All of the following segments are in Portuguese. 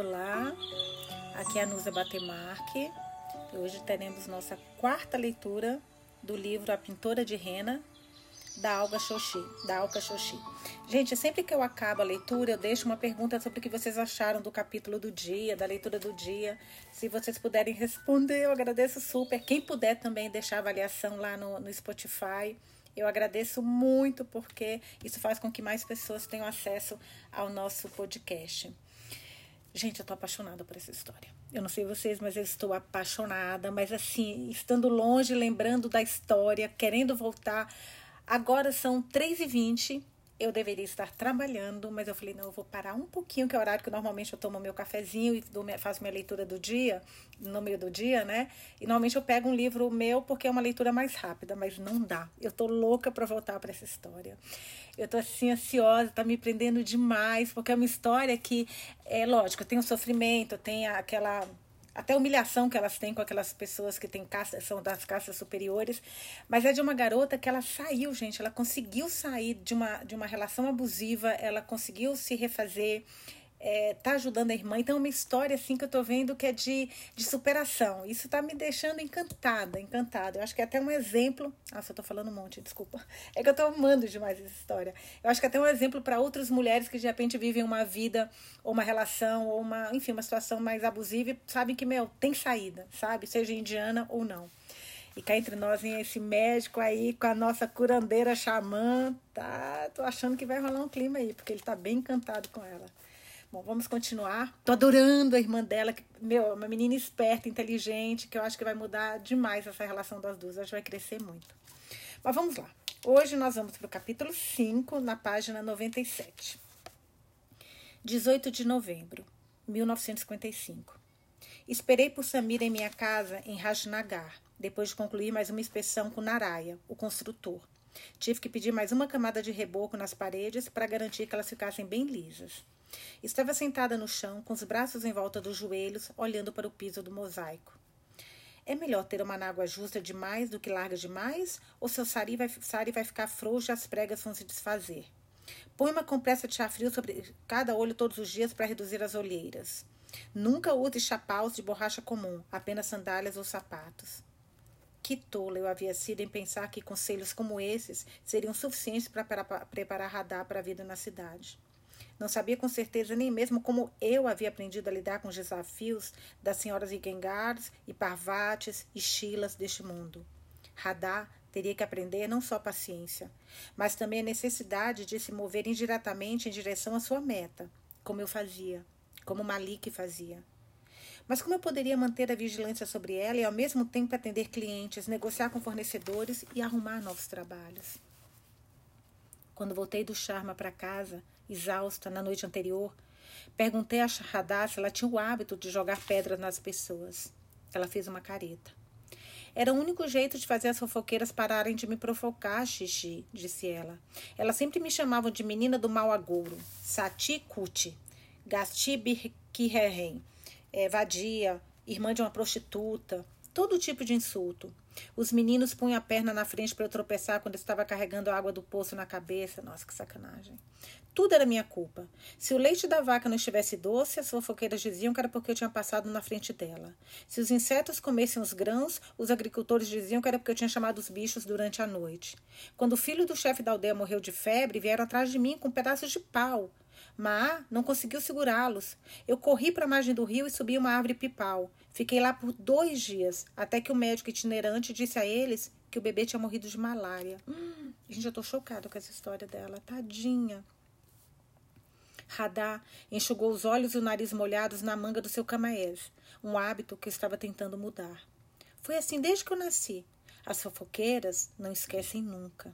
Olá, aqui é a Nusa Batemarque e hoje teremos nossa quarta leitura do livro A Pintora de Rena, da Alga Xoxi, da Alca Xoxi. Gente, sempre que eu acabo a leitura, eu deixo uma pergunta sobre o que vocês acharam do capítulo do dia, da leitura do dia. Se vocês puderem responder, eu agradeço super. Quem puder também deixar avaliação lá no, no Spotify. Eu agradeço muito porque isso faz com que mais pessoas tenham acesso ao nosso podcast. Gente, eu tô apaixonada por essa história. Eu não sei vocês, mas eu estou apaixonada. Mas assim, estando longe, lembrando da história, querendo voltar. Agora são 3h20 eu deveria estar trabalhando, mas eu falei, não, eu vou parar um pouquinho, que é o horário que normalmente eu tomo meu cafezinho e faço minha leitura do dia, no meio do dia, né? E normalmente eu pego um livro meu porque é uma leitura mais rápida, mas não dá. Eu tô louca para voltar para essa história. Eu tô assim ansiosa, tá me prendendo demais, porque é uma história que é lógico, tem o sofrimento, tem aquela até humilhação que elas têm com aquelas pessoas que têm caça, são das caças superiores, mas é de uma garota que ela saiu, gente, ela conseguiu sair de uma, de uma relação abusiva, ela conseguiu se refazer, é, tá ajudando a irmã. Então, é uma história assim que eu tô vendo que é de, de superação. Isso tá me deixando encantada, encantada. Eu acho que é até um exemplo. Nossa, eu tô falando um monte, desculpa. É que eu tô amando demais essa história. Eu acho que é até um exemplo para outras mulheres que de repente vivem uma vida, ou uma relação, ou uma, enfim, uma situação mais abusiva e sabem que, meu, tem saída, sabe? Seja indiana ou não. E cá entre nós vem esse médico aí com a nossa curandeira xamã. Tá, tô achando que vai rolar um clima aí, porque ele tá bem encantado com ela. Bom, vamos continuar. Tô adorando a irmã dela, que, meu, uma menina esperta, inteligente, que eu acho que vai mudar demais essa relação das duas. Acho que vai crescer muito. Mas vamos lá. Hoje nós vamos para o capítulo 5, na página 97. 18 de novembro, 1955. Esperei por Samira em minha casa em Rajnagar, depois de concluir mais uma inspeção com Naraya, o construtor. Tive que pedir mais uma camada de reboco nas paredes para garantir que elas ficassem bem lisas. Estava sentada no chão, com os braços em volta dos joelhos, olhando para o piso do mosaico. É melhor ter uma água justa demais do que larga demais? Ou seu sari vai, sari vai ficar frouxo e as pregas vão se desfazer? Põe uma compressa de chá frio sobre cada olho todos os dias para reduzir as olheiras. Nunca use chapaus de borracha comum, apenas sandálias ou sapatos. Que tola eu havia sido em pensar que conselhos como esses seriam suficientes para preparar Radar para a vida na cidade. Não sabia com certeza nem mesmo como eu havia aprendido a lidar com os desafios das senhoras Igengars e Parvates e Chilas deste mundo. Radá teria que aprender não só paciência, mas também a necessidade de se mover indiretamente em direção à sua meta, como eu fazia, como Malik fazia. Mas como eu poderia manter a vigilância sobre ela e ao mesmo tempo atender clientes, negociar com fornecedores e arrumar novos trabalhos? Quando voltei do Charma para casa, exausta na noite anterior, perguntei a Shahadá se ela tinha o hábito de jogar pedras nas pessoas. Ela fez uma careta. Era o único jeito de fazer as fofoqueiras pararem de me provocar, Xixi, disse ela. Elas sempre me chamavam de menina do mau agouro, Sati Kuti, Gasti Birkiherren, é, vadia, irmã de uma prostituta, todo tipo de insulto. Os meninos punham a perna na frente para eu tropeçar quando eu estava carregando a água do poço na cabeça. Nossa, que sacanagem. Tudo era minha culpa. Se o leite da vaca não estivesse doce, as fofoqueiras diziam que era porque eu tinha passado na frente dela. Se os insetos comessem os grãos, os agricultores diziam que era porque eu tinha chamado os bichos durante a noite. Quando o filho do chefe da aldeia morreu de febre, vieram atrás de mim com pedaços de pau. Mas não conseguiu segurá-los. Eu corri para a margem do rio e subi uma árvore pipal. Fiquei lá por dois dias, até que o médico itinerante disse a eles que o bebê tinha morrido de malária. Hum, gente, eu tô chocada com essa história dela. Tadinha. Radá enxugou os olhos e o nariz molhados na manga do seu camaés, um hábito que estava tentando mudar. Foi assim desde que eu nasci. As fofoqueiras não esquecem nunca.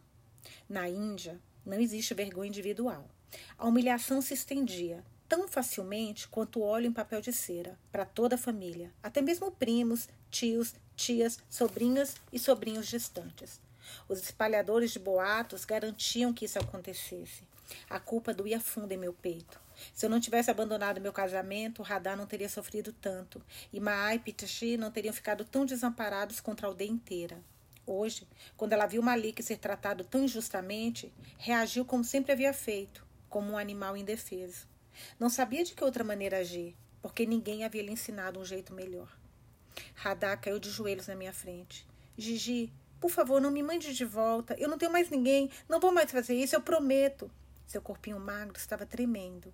Na Índia, não existe vergonha individual. A humilhação se estendia tão facilmente quanto óleo em papel de cera para toda a família, até mesmo primos, tios, tias, sobrinhas e sobrinhos distantes. Os espalhadores de boatos garantiam que isso acontecesse. A culpa doía fundo em meu peito. Se eu não tivesse abandonado meu casamento, Radar não teria sofrido tanto, e Maai e Pitachi não teriam ficado tão desamparados contra a aldeia inteira. Hoje, quando ela viu Malik ser tratado tão injustamente, reagiu como sempre havia feito, como um animal indefeso. Não sabia de que outra maneira agir. porque ninguém havia lhe ensinado um jeito melhor. Radá caiu de joelhos na minha frente. Gigi, por favor, não me mande de volta. Eu não tenho mais ninguém. Não vou mais fazer isso, eu prometo. Seu corpinho magro estava tremendo.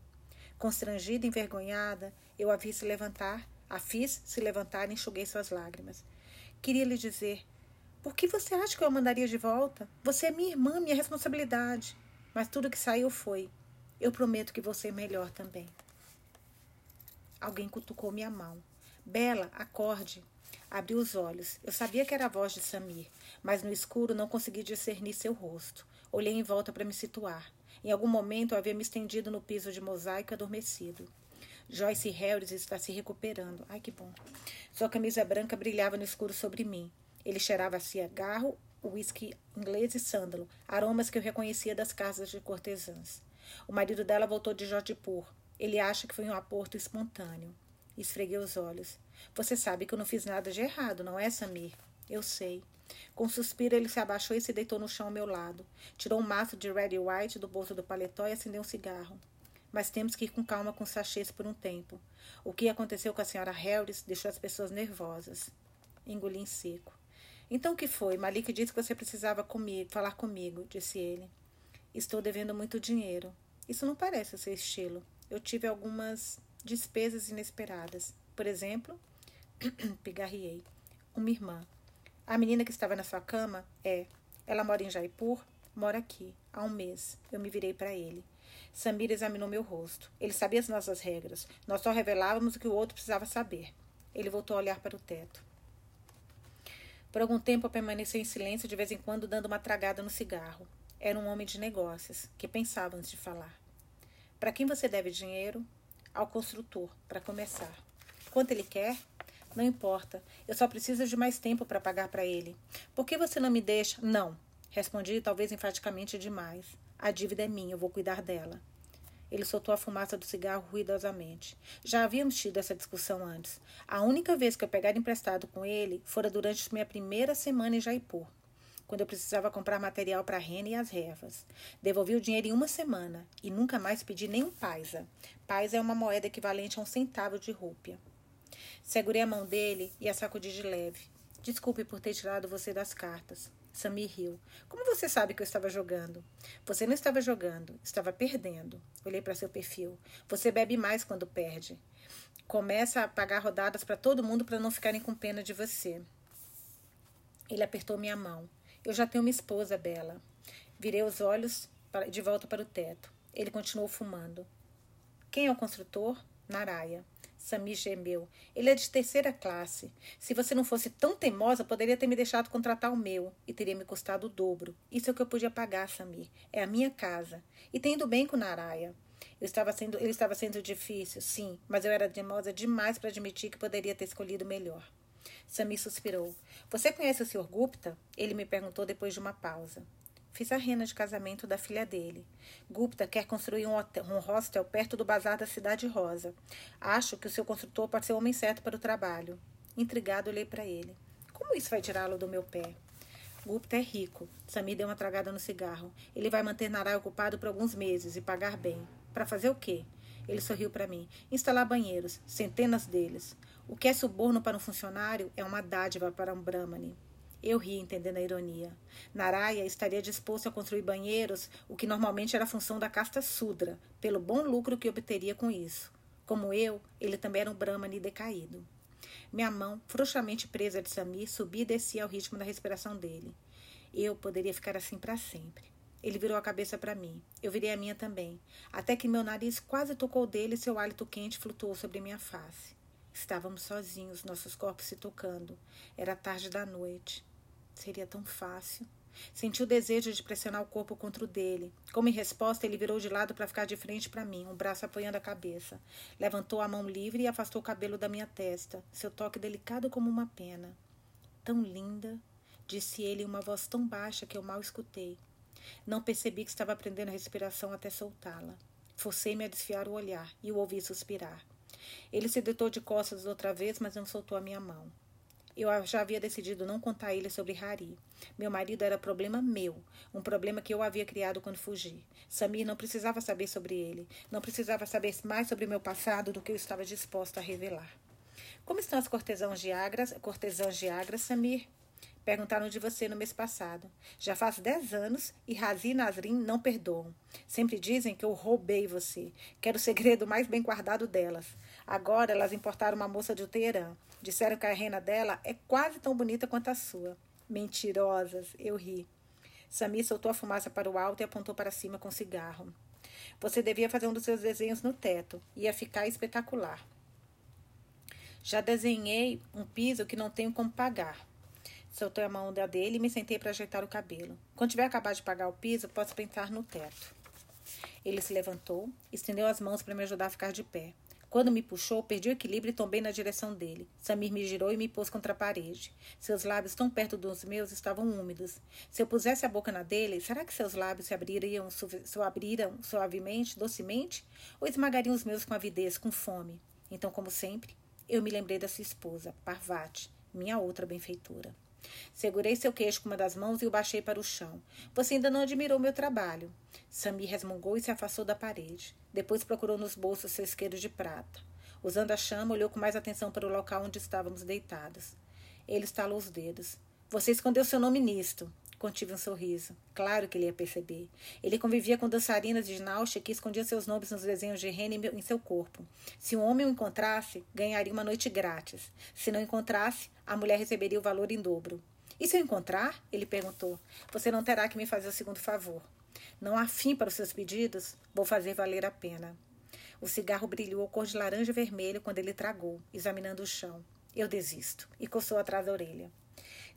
Constrangida, envergonhada, eu a vi se levantar, a fiz se levantar e enxuguei suas lágrimas. Queria lhe dizer: Por que você acha que eu a mandaria de volta? Você é minha irmã, minha responsabilidade. Mas tudo que saiu foi: Eu prometo que você é melhor também. Alguém cutucou minha mão. Bela, acorde. Abri os olhos. Eu sabia que era a voz de Samir, mas no escuro não consegui discernir seu rosto. Olhei em volta para me situar. Em algum momento eu havia me estendido no piso de mosaico adormecido. Joyce Harris está se recuperando. Ai, que bom. Sua camisa branca brilhava no escuro sobre mim. Ele cheirava cigarro, uísque inglês e sândalo, aromas que eu reconhecia das casas de cortesãs. O marido dela voltou de Jodhpur. Ele acha que foi um aborto espontâneo. Esfreguei os olhos. Você sabe que eu não fiz nada de errado, não é, Samir? Eu sei. Com um suspiro, ele se abaixou e se deitou no chão ao meu lado. Tirou um maço de Red White do bolso do paletó e acendeu um cigarro. Mas temos que ir com calma com os sachês por um tempo. O que aconteceu com a senhora Harris deixou as pessoas nervosas. Engoli em seco. Então o que foi? Malik disse que você precisava comigo, falar comigo, disse ele. Estou devendo muito dinheiro. Isso não parece o seu estilo. Eu tive algumas despesas inesperadas. Por exemplo, pigarriei. Uma irmã. A menina que estava na sua cama é. Ela mora em Jaipur? Mora aqui, há um mês. Eu me virei para ele. Samir examinou meu rosto. Ele sabia as nossas regras. Nós só revelávamos o que o outro precisava saber. Ele voltou a olhar para o teto. Por algum tempo permaneceu em silêncio, de vez em quando dando uma tragada no cigarro. Era um homem de negócios, que pensava antes de falar. Para quem você deve dinheiro? Ao construtor, para começar. Quanto ele quer? Não importa. Eu só preciso de mais tempo para pagar para ele. Por que você não me deixa? Não. Respondi, talvez enfaticamente demais. A dívida é minha, eu vou cuidar dela. Ele soltou a fumaça do cigarro ruidosamente. Já havíamos tido essa discussão antes. A única vez que eu pegara emprestado com ele fora durante minha primeira semana em Jaipur, quando eu precisava comprar material para a rena e as revas. Devolvi o dinheiro em uma semana e nunca mais pedi nem um paisa. Paisa é uma moeda equivalente a um centavo de rúpia. Segurei a mão dele e a sacudi de leve. Desculpe por ter tirado você das cartas. Samir riu. Como você sabe que eu estava jogando? Você não estava jogando, estava perdendo. Olhei para seu perfil. Você bebe mais quando perde. Começa a pagar rodadas para todo mundo para não ficarem com pena de você. Ele apertou minha mão. Eu já tenho uma esposa, Bela. Virei os olhos de volta para o teto. Ele continuou fumando. Quem é o construtor? Naraya. Sami gemeu. Ele é de terceira classe. Se você não fosse tão teimosa, poderia ter me deixado contratar o meu e teria me custado o dobro. Isso é o que eu podia pagar, Samir. É a minha casa. E tendo bem com Naraya. Eu estava sendo, ele estava sendo difícil, sim, mas eu era teimosa demais para admitir que poderia ter escolhido melhor. Sami suspirou. Você conhece o Sr. Gupta? Ele me perguntou depois de uma pausa. Fiz a rena de casamento da filha dele. Gupta quer construir um, hotel, um hostel perto do bazar da Cidade Rosa. Acho que o seu construtor pode ser o homem certo para o trabalho. Intrigado, olhei para ele. Como isso vai tirá-lo do meu pé? Gupta é rico. Sami deu uma tragada no cigarro. Ele vai manter Narai ocupado por alguns meses e pagar bem. Para fazer o quê? Ele sorriu para mim. Instalar banheiros, centenas deles. O que é suborno para um funcionário é uma dádiva para um Brahmani. Eu ri, entendendo a ironia. Naraya estaria disposto a construir banheiros, o que normalmente era função da casta Sudra, pelo bom lucro que obteria com isso. Como eu, ele também era um Brahmani decaído. Minha mão, frouxamente presa de Samir, subia e descia ao ritmo da respiração dele. Eu poderia ficar assim para sempre. Ele virou a cabeça para mim. Eu virei a minha também, até que meu nariz quase tocou dele e seu hálito quente flutuou sobre minha face. Estávamos sozinhos, nossos corpos se tocando. Era tarde da noite. Seria tão fácil. Senti o desejo de pressionar o corpo contra o dele. Como em resposta, ele virou de lado para ficar de frente para mim, um braço apoiando a cabeça. Levantou a mão livre e afastou o cabelo da minha testa, seu toque delicado como uma pena. Tão linda, disse ele em uma voz tão baixa que eu mal escutei. Não percebi que estava prendendo a respiração até soltá-la. Forcei-me a desfiar o olhar e o ouvi suspirar. Ele se deitou de costas outra vez, mas não soltou a minha mão. Eu já havia decidido não contar a ele sobre Hari. Meu marido era problema meu, um problema que eu havia criado quando fugi. Samir não precisava saber sobre ele, não precisava saber mais sobre meu passado do que eu estava disposta a revelar. Como estão as cortesãs de Agra, cortesãs de Agra, Samir? Perguntaram de você no mês passado. Já faz dez anos e Razi e Nasrin não perdoam. Sempre dizem que eu roubei você, que era o segredo mais bem guardado delas. Agora elas importaram uma moça de Teherã. Disseram que a reina dela é quase tão bonita quanto a sua. Mentirosas, eu ri. Sami soltou a fumaça para o alto e apontou para cima com cigarro. Você devia fazer um dos seus desenhos no teto. Ia ficar espetacular. Já desenhei um piso que não tenho como pagar. Soltei a mão da dele e me sentei para ajeitar o cabelo. Quando tiver acabado de pagar o piso, posso pensar no teto. Ele se levantou, estendeu as mãos para me ajudar a ficar de pé. Quando me puxou, perdi o equilíbrio e tombei na direção dele. Samir me girou e me pôs contra a parede. Seus lábios, tão perto dos meus, estavam úmidos. Se eu pusesse a boca na dele, será que seus lábios se abririam, se abriram suavemente, docemente? Ou esmagariam os meus com avidez, com fome? Então, como sempre, eu me lembrei da sua esposa, Parvati, minha outra benfeitora. Segurei seu queixo com uma das mãos e o baixei para o chão. Você ainda não admirou meu trabalho. Samir resmungou e se afastou da parede. Depois procurou nos bolsos seu isqueiro de prata. Usando a chama, olhou com mais atenção para o local onde estávamos deitados. Ele estalou os dedos. Você escondeu seu nome nisto. Contive um sorriso. Claro que ele ia perceber. Ele convivia com dançarinas de Nausha que escondiam seus nomes nos desenhos de Rene em seu corpo. Se um homem o encontrasse, ganharia uma noite grátis. Se não encontrasse, a mulher receberia o valor em dobro. E se eu encontrar? Ele perguntou. Você não terá que me fazer o segundo favor. Não há fim para os seus pedidos? Vou fazer valer a pena. O cigarro brilhou cor de laranja e vermelho quando ele tragou, examinando o chão. Eu desisto. E coçou atrás da orelha.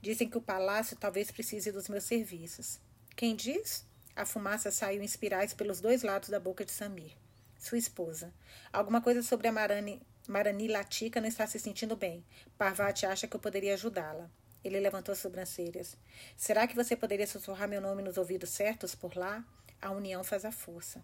Dizem que o palácio talvez precise dos meus serviços. Quem diz? A fumaça saiu em espirais pelos dois lados da boca de Samir. Sua esposa. Alguma coisa sobre a Marani, Marani Latica não está se sentindo bem. Parvati acha que eu poderia ajudá-la. Ele levantou as sobrancelhas. Será que você poderia sussurrar meu nome nos ouvidos certos por lá? A união faz a força.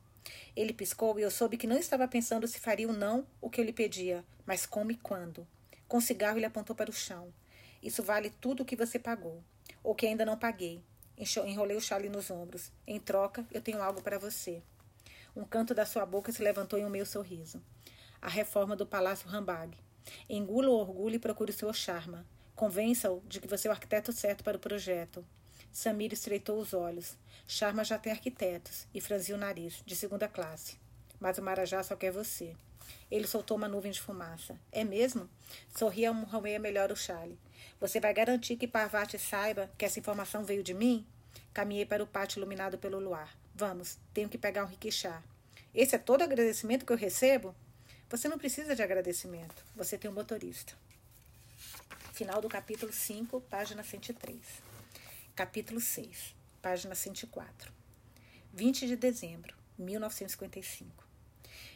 Ele piscou e eu soube que não estava pensando se faria ou não o que eu lhe pedia, mas como e quando. Com o cigarro, ele apontou para o chão. Isso vale tudo o que você pagou, ou que ainda não paguei. Enrolei o chale nos ombros. Em troca, eu tenho algo para você. Um canto da sua boca se levantou em um meu sorriso. A reforma do Palácio Rambag. Engula o orgulho e procure o seu charma. Convença-o de que você é o arquiteto certo para o projeto. Samir estreitou os olhos. Charma já tem arquitetos e franziu o nariz, de segunda classe. Mas o Marajá só quer você. Ele soltou uma nuvem de fumaça. É mesmo? Sorria um melhor o chale. Você vai garantir que Parvati saiba que essa informação veio de mim? Caminhei para o pátio iluminado pelo luar. Vamos, tenho que pegar um riquixá. Esse é todo o agradecimento que eu recebo? Você não precisa de agradecimento. Você tem um motorista. Final do capítulo 5, página 103. Capítulo 6, página 104. 20 de dezembro, 1955.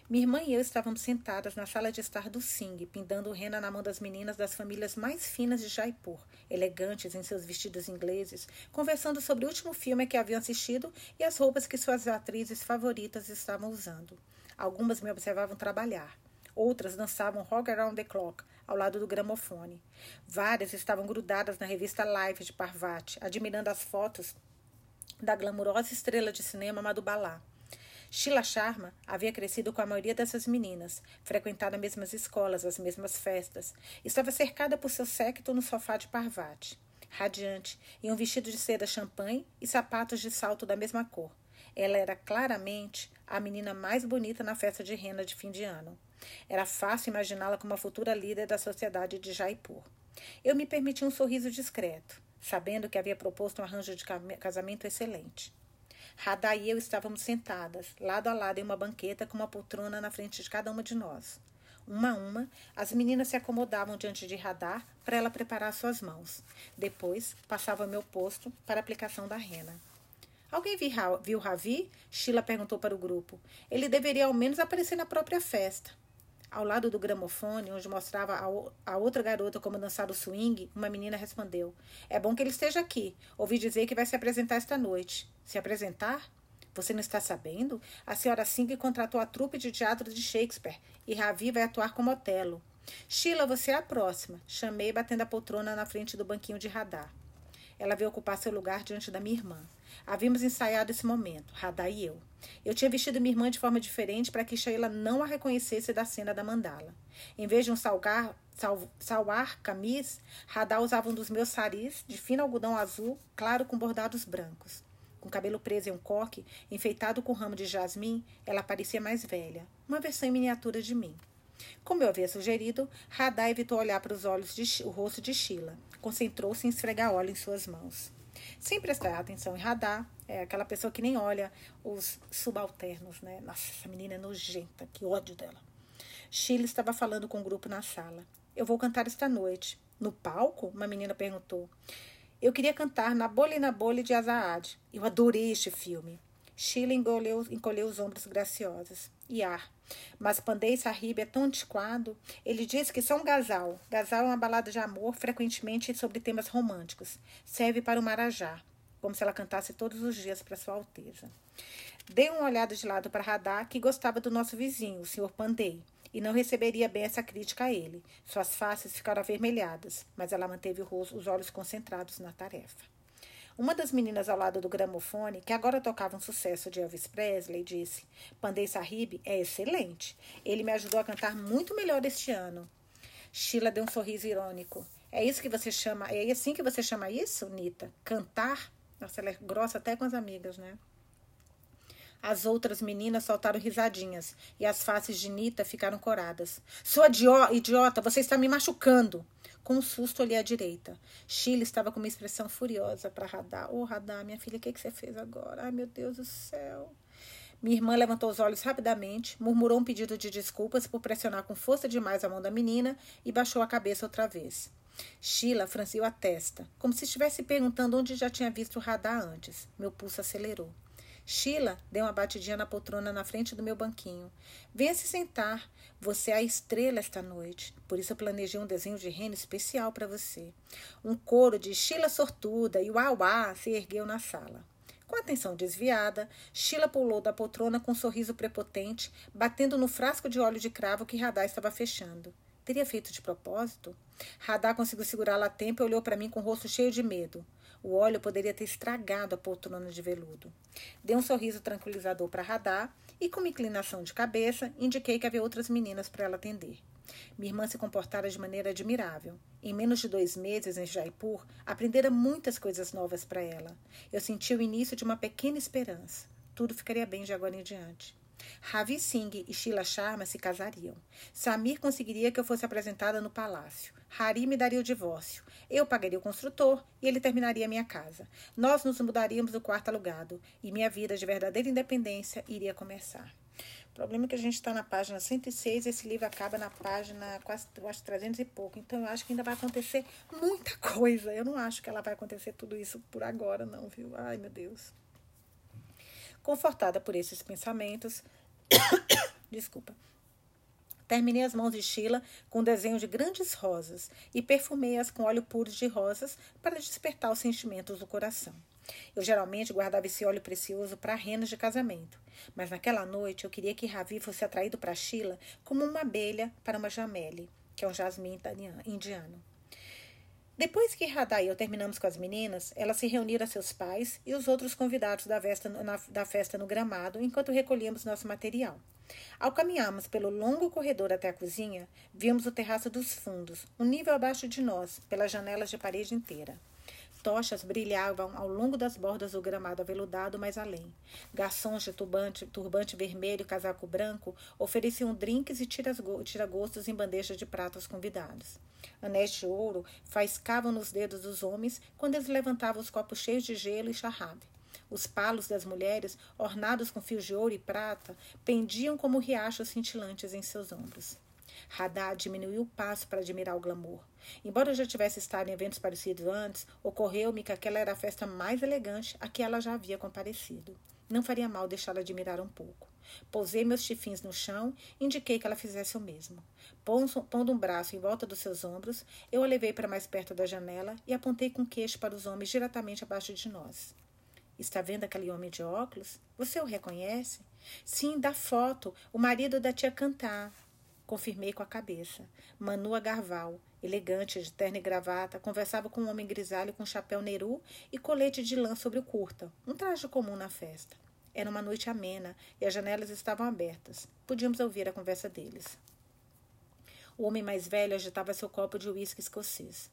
Minha irmã e eu estávamos sentadas na sala de estar do Sing, pindando rena na mão das meninas das famílias mais finas de Jaipur, elegantes em seus vestidos ingleses, conversando sobre o último filme que haviam assistido e as roupas que suas atrizes favoritas estavam usando. Algumas me observavam trabalhar. Outras dançavam Rock Around the Clock, ao lado do gramofone. Várias estavam grudadas na revista Live de Parvati, admirando as fotos da glamurosa estrela de cinema Madhubala. Sheila Sharma havia crescido com a maioria dessas meninas, frequentado as mesmas escolas, as mesmas festas. Estava cercada por seu séquito no sofá de Parvati, radiante, em um vestido de seda champanhe e sapatos de salto da mesma cor. Ela era claramente a menina mais bonita na festa de rena de fim de ano. Era fácil imaginá-la como a futura líder da sociedade de Jaipur. Eu me permiti um sorriso discreto, sabendo que havia proposto um arranjo de casamento excelente. Radha e eu estávamos sentadas, lado a lado, em uma banqueta com uma poltrona na frente de cada uma de nós. Uma a uma, as meninas se acomodavam diante de Radar para ela preparar suas mãos. Depois, passava meu posto para aplicação da rena. Alguém viu Ravi? Sheila perguntou para o grupo. Ele deveria ao menos aparecer na própria festa. Ao lado do gramofone, onde mostrava a outra garota como dançar o swing, uma menina respondeu: É bom que ele esteja aqui. Ouvi dizer que vai se apresentar esta noite. Se apresentar? Você não está sabendo? A senhora Singh contratou a trupe de teatro de Shakespeare e Ravi vai atuar como Otelo. Sheila, você é a próxima. Chamei, batendo a poltrona na frente do banquinho de radar. Ela veio ocupar seu lugar diante da minha irmã. Havíamos ensaiado esse momento, Radar e eu. Eu tinha vestido minha irmã de forma diferente para que Sheila não a reconhecesse da cena da mandala. Em vez de um salgar, sal, salwar camis, Radar usava um dos meus saris de fino algodão azul, claro com bordados brancos. Com cabelo preso em um coque, enfeitado com ramo de jasmim, ela parecia mais velha, uma versão em miniatura de mim. Como eu havia sugerido, Radar evitou olhar para os olhos de, o rosto de Sheila. Concentrou-se em esfregar óleo em suas mãos. Sem prestar atenção em radar, é aquela pessoa que nem olha os subalternos, né? Nossa, essa menina é nojenta, que ódio dela. Sheila estava falando com o um grupo na sala. Eu vou cantar esta noite. No palco? Uma menina perguntou. Eu queria cantar Na Bolha e na Bolha de Azaad. Eu adorei este filme. Sheila encolheu, encolheu os ombros graciosos. Iar. Mas Pandei Sahib é tão antiquado. Ele diz que só um gazal. Gazal é uma balada de amor, frequentemente sobre temas românticos. Serve para o Marajá, como se ela cantasse todos os dias para Sua Alteza. Dei uma olhada de lado para Radar, que gostava do nosso vizinho, o Sr. Pandei, e não receberia bem essa crítica a ele. Suas faces ficaram avermelhadas, mas ela manteve os olhos concentrados na tarefa. Uma das meninas ao lado do gramofone, que agora tocava um sucesso de Elvis Presley, disse: Pandei Sahib é excelente. Ele me ajudou a cantar muito melhor este ano. Sheila deu um sorriso irônico. É isso que você chama. É assim que você chama isso, Nita? Cantar? Nossa, ela é grossa até com as amigas, né? As outras meninas soltaram risadinhas e as faces de Nita ficaram coradas. Sua idiota, você está me machucando. Com um susto, olhei à direita. Sheila estava com uma expressão furiosa para Radar. Ô, oh, Radar, minha filha, o que, que você fez agora? Ai, meu Deus do céu. Minha irmã levantou os olhos rapidamente, murmurou um pedido de desculpas por pressionar com força demais a mão da menina e baixou a cabeça outra vez. Sheila franziu a testa, como se estivesse perguntando onde já tinha visto o radar antes. Meu pulso acelerou. Sheila deu uma batidinha na poltrona na frente do meu banquinho. Venha se sentar. Você é a estrela esta noite. Por isso eu planejei um desenho de rena especial para você. Um coro de Sheila sortuda e uauá se ergueu na sala. Com a atenção desviada, Sheila pulou da poltrona com um sorriso prepotente, batendo no frasco de óleo de cravo que Radar estava fechando. Teria feito de propósito? Radar conseguiu segurá-la a tempo e olhou para mim com o rosto cheio de medo. O óleo poderia ter estragado a poltrona de veludo. Dei um sorriso tranquilizador para Radar e, com uma inclinação de cabeça, indiquei que havia outras meninas para ela atender. Minha irmã se comportara de maneira admirável. Em menos de dois meses em Jaipur, aprendera muitas coisas novas para ela. Eu senti o início de uma pequena esperança. Tudo ficaria bem de agora em diante. Ravi Singh e Sheila Sharma se casariam. Samir conseguiria que eu fosse apresentada no palácio. Hari me daria o divórcio. Eu pagaria o construtor e ele terminaria minha casa. Nós nos mudaríamos do quarto alugado e minha vida de verdadeira independência iria começar. O problema é que a gente está na página 106 e esse livro acaba na página quase, eu acho, 300 e pouco. Então eu acho que ainda vai acontecer muita coisa. Eu não acho que ela vai acontecer tudo isso por agora, não, viu? Ai, meu Deus. Confortada por esses pensamentos, desculpa, Terminei as mãos de Sheila com um desenho de grandes rosas e perfumei-as com óleo puro de rosas para despertar os sentimentos do coração. Eu geralmente guardava esse óleo precioso para renas de casamento, mas naquela noite eu queria que Ravi fosse atraído para Sheila como uma abelha para uma jamele, que é um jasmim indiano. Depois que Radha e eu terminamos com as meninas, elas se reuniram a seus pais e os outros convidados da festa, na, da festa no gramado enquanto recolhíamos nosso material. Ao caminharmos pelo longo corredor até a cozinha, vimos o terraço dos fundos, um nível abaixo de nós, pelas janelas de parede inteira. Tochas brilhavam ao longo das bordas do gramado aveludado mais além. Garçons de turbante, turbante vermelho e casaco branco ofereciam drinks e tiragostos em bandejas de prata aos convidados. Anéis de ouro faiscavam nos dedos dos homens quando eles levantavam os copos cheios de gelo e charrabe. Os palos das mulheres, ornados com fios de ouro e prata, pendiam como riachos cintilantes em seus ombros. Haddad diminuiu o passo para admirar o glamour. Embora eu já tivesse estado em eventos parecidos antes, ocorreu-me que aquela era a festa mais elegante a que ela já havia comparecido. Não faria mal deixá-la admirar um pouco. Pousei meus chifins no chão e indiquei que ela fizesse o mesmo. Pondo um braço em volta dos seus ombros, eu a levei para mais perto da janela e apontei com queixo para os homens diretamente abaixo de nós. Está vendo aquele homem de óculos? Você o reconhece? Sim, da foto, o marido da tia Cantar. Confirmei com a cabeça. Manua Garval, elegante, de terno e gravata, conversava com um homem grisalho com chapéu neru e colete de lã sobre o curta, um traje comum na festa. Era uma noite amena e as janelas estavam abertas. Podíamos ouvir a conversa deles. O homem mais velho agitava seu copo de uísque escocês.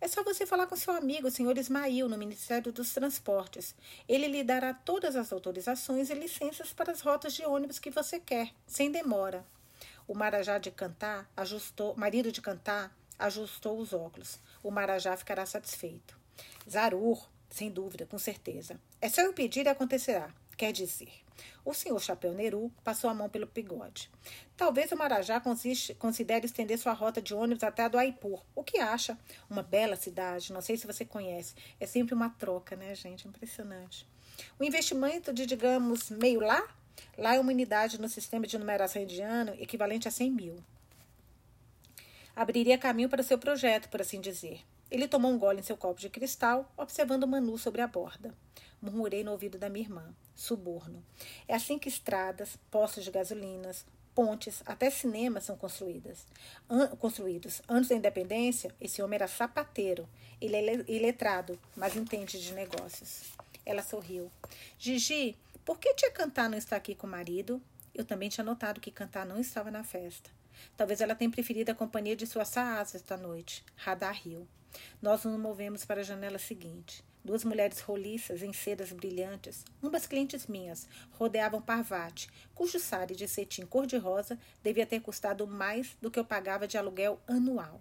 É só você falar com seu amigo, o senhor Ismail, no Ministério dos Transportes. Ele lhe dará todas as autorizações e licenças para as rotas de ônibus que você quer, sem demora. O Marajá de Cantar ajustou, marido de Cantar, ajustou os óculos. O Marajá ficará satisfeito. Zarur, sem dúvida, com certeza. É só eu pedir e acontecerá. Quer dizer, o senhor Chapéu Neru passou a mão pelo bigode. Talvez o Marajá considere estender sua rota de ônibus até a do Aipur. O que acha? Uma bela cidade, não sei se você conhece. É sempre uma troca, né, gente? Impressionante. O investimento de, digamos, meio lá? Lá é uma unidade no sistema de numeração indiano equivalente a 100 mil. Abriria caminho para seu projeto, por assim dizer. Ele tomou um gole em seu copo de cristal, observando o Manu sobre a borda. Murmurei no ouvido da minha irmã. Suborno. É assim que estradas, postos de gasolinas, pontes, até cinemas são construídas. An construídos. Antes da independência, esse homem era sapateiro. Ele é iletrado, mas entende de negócios. Ela sorriu. Gigi, por que tia Cantar não está aqui com o marido? Eu também tinha notado que Cantar não estava na festa. Talvez ela tenha preferido a companhia de sua Saasa esta noite. Radar riu. Nós nos movemos para a janela seguinte. Duas mulheres roliças em sedas brilhantes, ambas clientes minhas, rodeavam Parvati, cujo sari de cetim cor-de-rosa devia ter custado mais do que eu pagava de aluguel anual.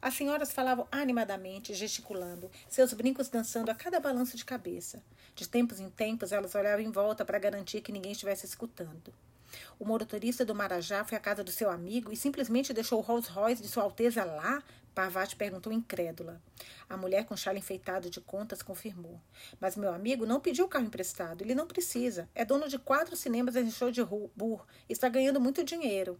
As senhoras falavam animadamente, gesticulando, seus brincos dançando a cada balanço de cabeça. De tempos em tempos, elas olhavam em volta para garantir que ninguém estivesse escutando. O motorista do Marajá foi à casa do seu amigo e simplesmente deixou o Rolls Royce de Sua Alteza lá? Parvati perguntou incrédula. A mulher com chale enfeitado de contas confirmou. Mas meu amigo não pediu o carro emprestado. Ele não precisa. É dono de quatro cinemas em show de Burr. Está ganhando muito dinheiro.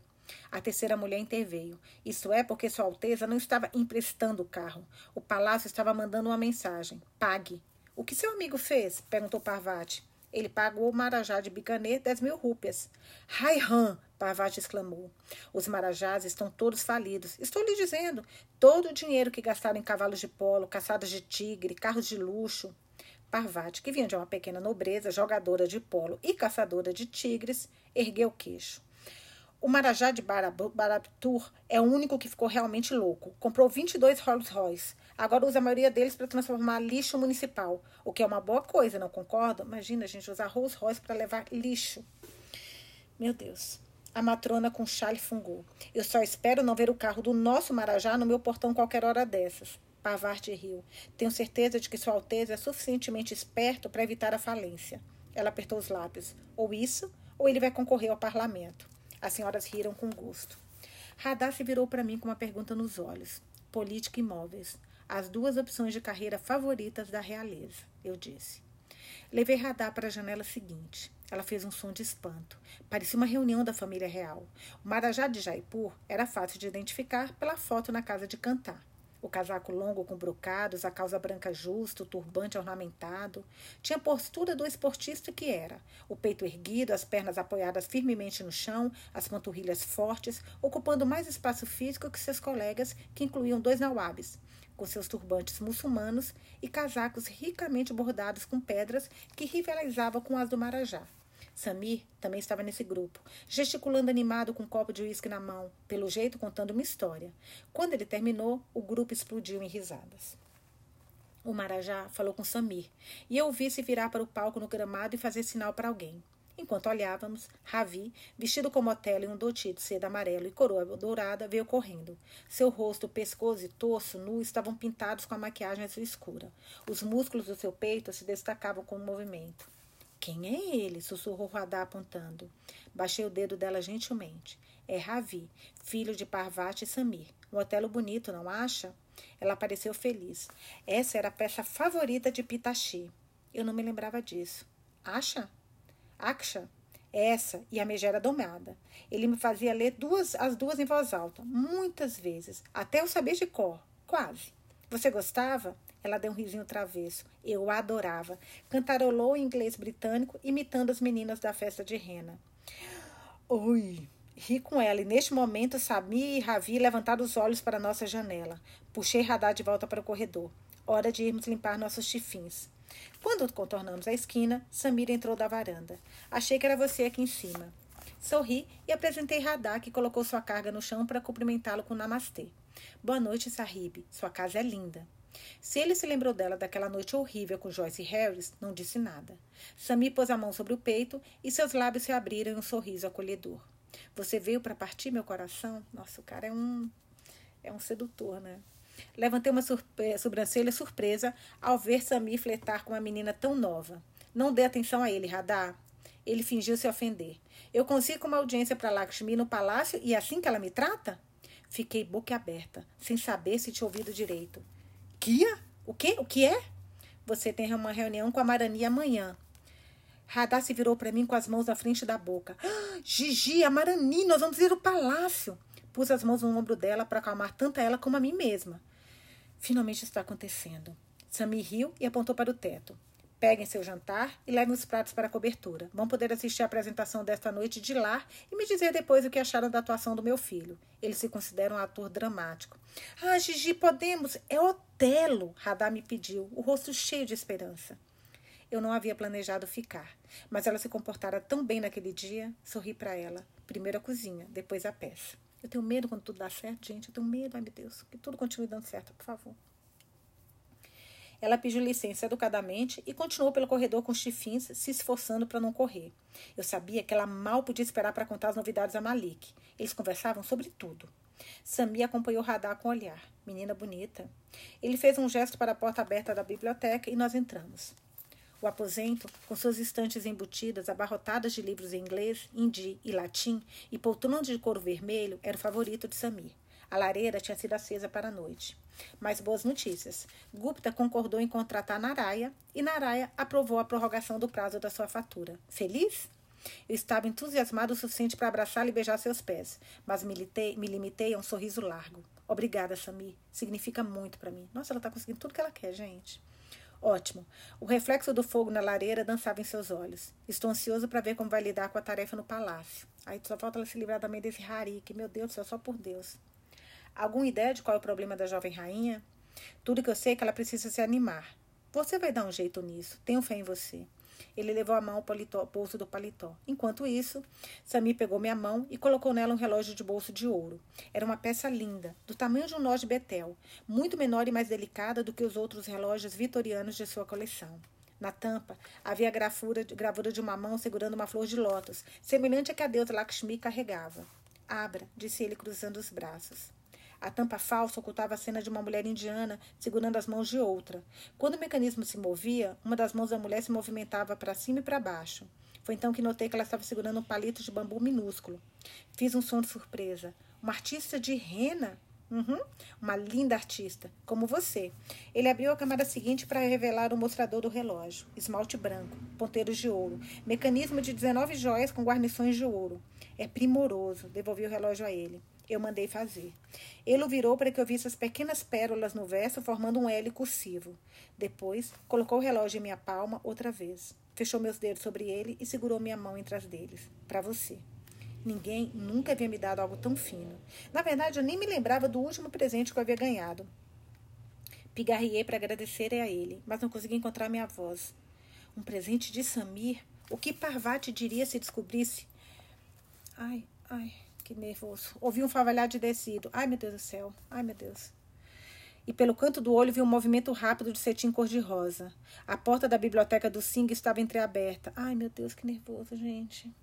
A terceira mulher interveio. Isso é porque Sua Alteza não estava emprestando o carro. O palácio estava mandando uma mensagem. Pague. O que seu amigo fez? perguntou Parvati. Ele pagou o Marajá de Bicaner 10 mil rúpias. Raihan! Parvati exclamou. Os marajás estão todos falidos. Estou lhe dizendo, todo o dinheiro que gastaram em cavalos de polo, caçadas de tigre, carros de luxo. Parvati, que vinha de uma pequena nobreza, jogadora de polo e caçadora de tigres, ergueu o queixo. O Marajá de Barabtur é o único que ficou realmente louco. Comprou 22 Rolls Royce. Agora usa a maioria deles para transformar lixo municipal, o que é uma boa coisa, não concorda? Imagina, a gente usar Rolls Royce para levar lixo. Meu Deus. A matrona com chale fungou. Eu só espero não ver o carro do nosso Marajá no meu portão qualquer hora dessas. Pavarte riu. Tenho certeza de que Sua Alteza é suficientemente esperto para evitar a falência. Ela apertou os lábios. Ou isso, ou ele vai concorrer ao parlamento. As senhoras riram com gosto. Radar se virou para mim com uma pergunta nos olhos. Política e imóveis as duas opções de carreira favoritas da realeza, eu disse. Levei Radar para a janela seguinte. Ela fez um som de espanto. Parecia uma reunião da família real. O Marajá de Jaipur era fácil de identificar pela foto na casa de cantar. O casaco longo com brocados, a calça branca justa, o turbante ornamentado. Tinha a postura do esportista que era. O peito erguido, as pernas apoiadas firmemente no chão, as panturrilhas fortes, ocupando mais espaço físico que seus colegas, que incluíam dois nawabes com seus turbantes muçulmanos e casacos ricamente bordados com pedras que rivalizavam com as do Marajá. Samir também estava nesse grupo, gesticulando animado com um copo de uísque na mão, pelo jeito contando uma história. Quando ele terminou, o grupo explodiu em risadas. O Marajá falou com Samir, e eu vi se virar para o palco no gramado e fazer sinal para alguém. Enquanto olhávamos, Ravi, vestido como Otelo em um doti de seda amarelo e coroa dourada, veio correndo. Seu rosto, pescoço e torso nu estavam pintados com a maquiagem azul escura. Os músculos do seu peito se destacavam com o movimento. Quem é ele? sussurrou Radar apontando. Baixei o dedo dela gentilmente. É Ravi, filho de Parvati e Samir. Um Otelo bonito, não acha? Ela pareceu feliz. Essa era a peça favorita de Pitachi. Eu não me lembrava disso. Acha? Aksha, essa e a megera domada. Ele me fazia ler duas, as duas em voz alta, muitas vezes, até eu saber de cor, quase. Você gostava? Ela deu um risinho travesso. Eu adorava. Cantarolou em inglês britânico, imitando as meninas da festa de rena. Oi, Ri com ela, e neste momento Sami e Ravi levantaram os olhos para nossa janela. Puxei Radar de volta para o corredor. Hora de irmos limpar nossos chifins. Quando contornamos a esquina, Samir entrou da varanda. Achei que era você aqui em cima. Sorri e apresentei Radar, que colocou sua carga no chão para cumprimentá-lo com namastê. Boa noite, Sahib. Sua casa é linda. Se ele se lembrou dela daquela noite horrível com Joyce Harris, não disse nada. Sami pôs a mão sobre o peito e seus lábios se abriram em um sorriso acolhedor. Você veio para partir meu coração? Nossa, o cara é um é um sedutor, né? Levantei uma surpre sobrancelha surpresa ao ver Sami fletar com uma menina tão nova. Não dê atenção a ele, Radar. Ele fingiu se ofender. Eu consigo uma audiência para Lakshmi no palácio e é assim que ela me trata? Fiquei boca aberta, sem saber se tinha ouvido direito. O quê? O que é? Você tem uma reunião com a Marani amanhã. Radar se virou para mim com as mãos na frente da boca. Ah, Gigi, a Marani, nós vamos ir ao palácio. Pus as mãos no ombro dela para acalmar tanto ela como a mim mesma. Finalmente está acontecendo. Sami riu e apontou para o teto. Peguem seu jantar e levem os pratos para a cobertura. Vão poder assistir a apresentação desta noite de lá e me dizer depois o que acharam da atuação do meu filho. Ele se considera um ator dramático. Ah, Gigi, podemos. É Otelo, Radar me pediu, o rosto cheio de esperança. Eu não havia planejado ficar, mas ela se comportara tão bem naquele dia, sorri para ela. Primeiro a cozinha, depois a peça. Eu tenho medo quando tudo dá certo, gente. Eu tenho medo, ai meu Deus, que tudo continue dando certo, por favor. Ela pediu licença educadamente e continuou pelo corredor com os chifins, se esforçando para não correr. Eu sabia que ela mal podia esperar para contar as novidades a Malik. Eles conversavam sobre tudo. Sami acompanhou o radar com olhar. Menina bonita. Ele fez um gesto para a porta aberta da biblioteca e nós entramos. O aposento, com suas estantes embutidas, abarrotadas de livros em inglês, hindi e latim, e poltronas de couro vermelho, era o favorito de Samir. A lareira tinha sido acesa para a noite. Mais boas notícias. Gupta concordou em contratar Naraya e Naraya aprovou a prorrogação do prazo da sua fatura. Feliz? Eu estava entusiasmado o suficiente para abraçá-lo e beijar seus pés, mas me, me limitei a um sorriso largo. Obrigada, Sami. Significa muito para mim. Nossa, ela está conseguindo tudo que ela quer, gente. Ótimo. O reflexo do fogo na lareira dançava em seus olhos. Estou ansioso para ver como vai lidar com a tarefa no palácio. Aí só falta ela se livrar também desse Hari, que, meu Deus do céu, só por Deus. Alguma ideia de qual é o problema da jovem rainha? Tudo que eu sei é que ela precisa se animar. Você vai dar um jeito nisso. Tenho fé em você. Ele levou a mão ao paletó, bolso do paletó. Enquanto isso, Sami pegou minha mão e colocou nela um relógio de bolso de ouro. Era uma peça linda, do tamanho de um nó de betel, muito menor e mais delicada do que os outros relógios vitorianos de sua coleção. Na tampa havia a gravura, gravura de uma mão segurando uma flor de lótus, semelhante à que a deusa Lakshmi carregava. Abra, disse ele cruzando os braços. A tampa falsa ocultava a cena de uma mulher indiana segurando as mãos de outra. Quando o mecanismo se movia, uma das mãos da mulher se movimentava para cima e para baixo. Foi então que notei que ela estava segurando um palito de bambu minúsculo. Fiz um som de surpresa. Uma artista de rena? Uhum, uma linda artista, como você. Ele abriu a camada seguinte para revelar o mostrador do relógio. Esmalte branco, ponteiros de ouro, mecanismo de 19 joias com guarnições de ouro. É primoroso, devolvi o relógio a ele eu mandei fazer. Ele o virou para que eu visse as pequenas pérolas no verso formando um L cursivo. Depois, colocou o relógio em minha palma outra vez. Fechou meus dedos sobre ele e segurou minha mão entre as deles. Para você. Ninguém nunca havia me dado algo tão fino. Na verdade, eu nem me lembrava do último presente que eu havia ganhado. Pigarriei para agradecer a ele, mas não consegui encontrar minha voz. Um presente de Samir? O que Parvati diria se descobrisse? Ai, ai que nervoso. Ouvi um favalhar de descido. Ai, meu Deus do céu. Ai, meu Deus. E pelo canto do olho vi um movimento rápido de cetim cor-de-rosa. A porta da biblioteca do Sing estava entreaberta. Ai, meu Deus, que nervoso, gente.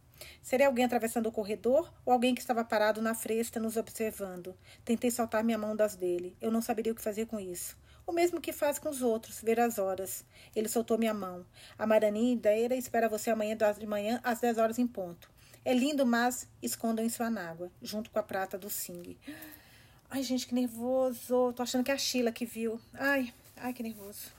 Seria alguém atravessando o corredor ou alguém que estava parado na fresta nos observando? Tentei soltar minha mão das dele. Eu não saberia o que fazer com isso. O mesmo que faz com os outros, ver as horas. Ele soltou minha mão. A Maranindeira espera você amanhã de manhã às 10 horas em ponto. É lindo, mas escondam em sua nágua, junto com a prata do Sing. Ai, gente, que nervoso. Tô achando que é a Sheila que viu. Ai, ai, que nervoso.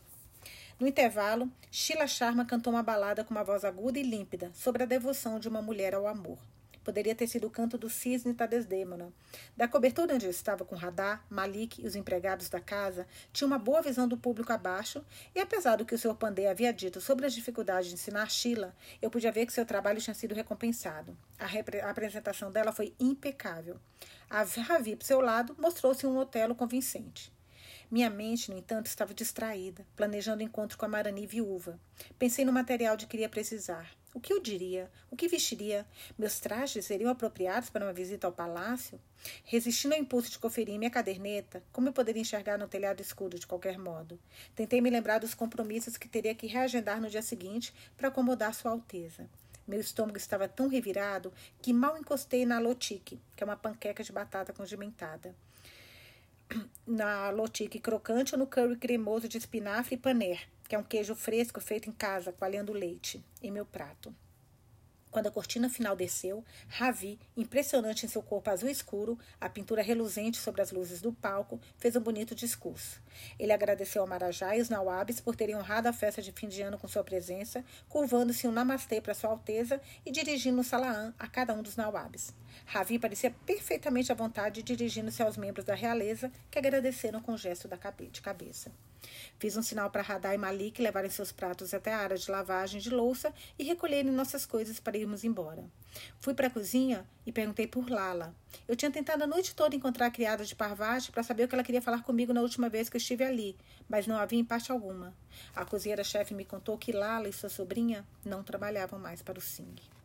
No intervalo, Sheila Sharma cantou uma balada com uma voz aguda e límpida sobre a devoção de uma mulher ao amor. Poderia ter sido o canto do cisne da Desdêmona. Da cobertura onde eu estava com Radar, Malik e os empregados da casa, tinha uma boa visão do público abaixo, e apesar do que o Sr. Pandey havia dito sobre as dificuldades de ensinar Sheila, eu podia ver que seu trabalho tinha sido recompensado. A, a apresentação dela foi impecável. A Ravi, por seu lado, mostrou-se um Otelo convincente. Minha mente, no entanto, estava distraída, planejando o encontro com a Marani viúva. Pensei no material de que iria precisar. O que eu diria? O que vestiria? Meus trajes seriam apropriados para uma visita ao palácio? Resistindo ao impulso de conferir minha caderneta, como eu poderia enxergar no telhado escuro de qualquer modo? Tentei me lembrar dos compromissos que teria que reagendar no dia seguinte para acomodar Sua Alteza. Meu estômago estava tão revirado que mal encostei na lotique, que é uma panqueca de batata condimentada na lotique crocante ou no curry cremoso de espinafre e paner, que é um queijo fresco feito em casa, coalhando leite, em meu prato. Quando a cortina final desceu, Ravi, impressionante em seu corpo azul escuro, a pintura reluzente sobre as luzes do palco, fez um bonito discurso. Ele agradeceu ao Marajá e os Nawabs por terem honrado a festa de fim de ano com sua presença, curvando-se um namastê para Sua Alteza e dirigindo um salaam a cada um dos Nawabs. Ravi parecia perfeitamente à vontade dirigindo-se aos membros da realeza, que agradeceram com um gesto de cabeça. Fiz um sinal para Radar e Malik levarem seus pratos até a área de lavagem de louça e recolherem nossas coisas para irmos embora. Fui para a cozinha e perguntei por Lala. Eu tinha tentado a noite toda encontrar a criada de Parvati para saber o que ela queria falar comigo na última vez que eu estive ali, mas não havia em parte alguma. A cozinheira-chefe me contou que Lala e sua sobrinha não trabalhavam mais para o Singh.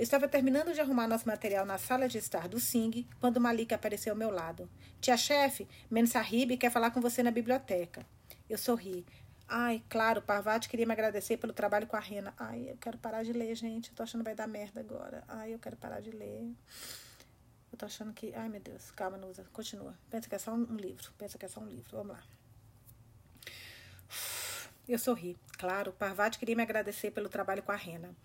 Eu estava terminando de arrumar nosso material na sala de estar do Sing quando Malik apareceu ao meu lado. Tia chefe, Men Sahib quer falar com você na biblioteca. Eu sorri. Ai, claro, Parvati queria me agradecer pelo trabalho com a Rena. Ai, eu quero parar de ler, gente. Eu tô achando que vai dar merda agora. Ai, eu quero parar de ler. Eu tô achando que. Ai, meu Deus. Calma, Nusa. Continua. Pensa que é só um livro. Pensa que é só um livro. Vamos lá. Eu sorri. Claro, Parvati queria me agradecer pelo trabalho com a Rena.